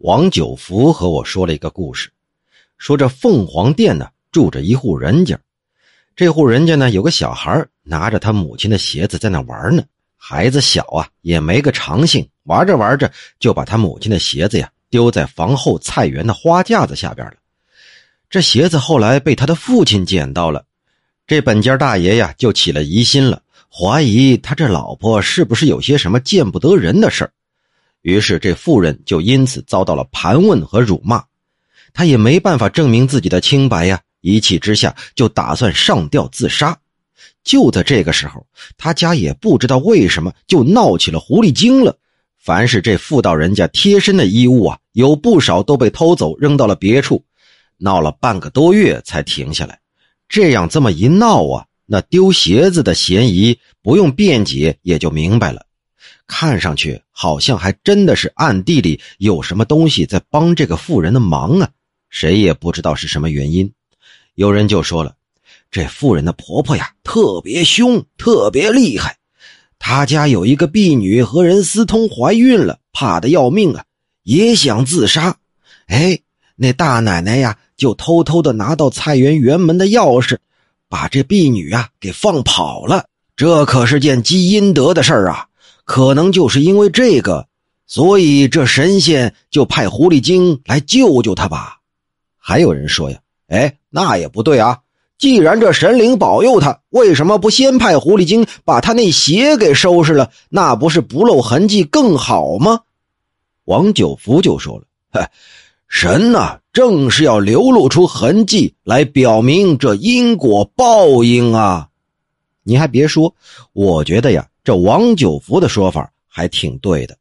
王九福和我说了一个故事，说这凤凰殿呢住着一户人家，这户人家呢有个小孩拿着他母亲的鞋子在那玩呢。孩子小啊，也没个长性，玩着玩着就把他母亲的鞋子呀丢在房后菜园的花架子下边了。这鞋子后来被他的父亲捡到了，这本家大爷呀就起了疑心了，怀疑他这老婆是不是有些什么见不得人的事儿。于是这妇人就因此遭到了盘问和辱骂，他也没办法证明自己的清白呀，一气之下就打算上吊自杀。就在这个时候，他家也不知道为什么就闹起了狐狸精了。凡是这妇道人家贴身的衣物啊，有不少都被偷走，扔到了别处。闹了半个多月才停下来。这样这么一闹啊，那丢鞋子的嫌疑不用辩解也就明白了。看上去好像还真的是暗地里有什么东西在帮这个妇人的忙啊。谁也不知道是什么原因。有人就说了。这妇人的婆婆呀，特别凶，特别厉害。她家有一个婢女和人私通怀孕了，怕得要命啊，也想自杀。哎，那大奶奶呀，就偷偷的拿到菜园园门的钥匙，把这婢女啊给放跑了。这可是件积阴德的事儿啊！可能就是因为这个，所以这神仙就派狐狸精来救救他吧。还有人说呀，哎，那也不对啊。既然这神灵保佑他，为什么不先派狐狸精把他那鞋给收拾了？那不是不露痕迹更好吗？王九福就说了：“神呐，正是要流露出痕迹来表明这因果报应啊！你还别说，我觉得呀，这王九福的说法还挺对的。”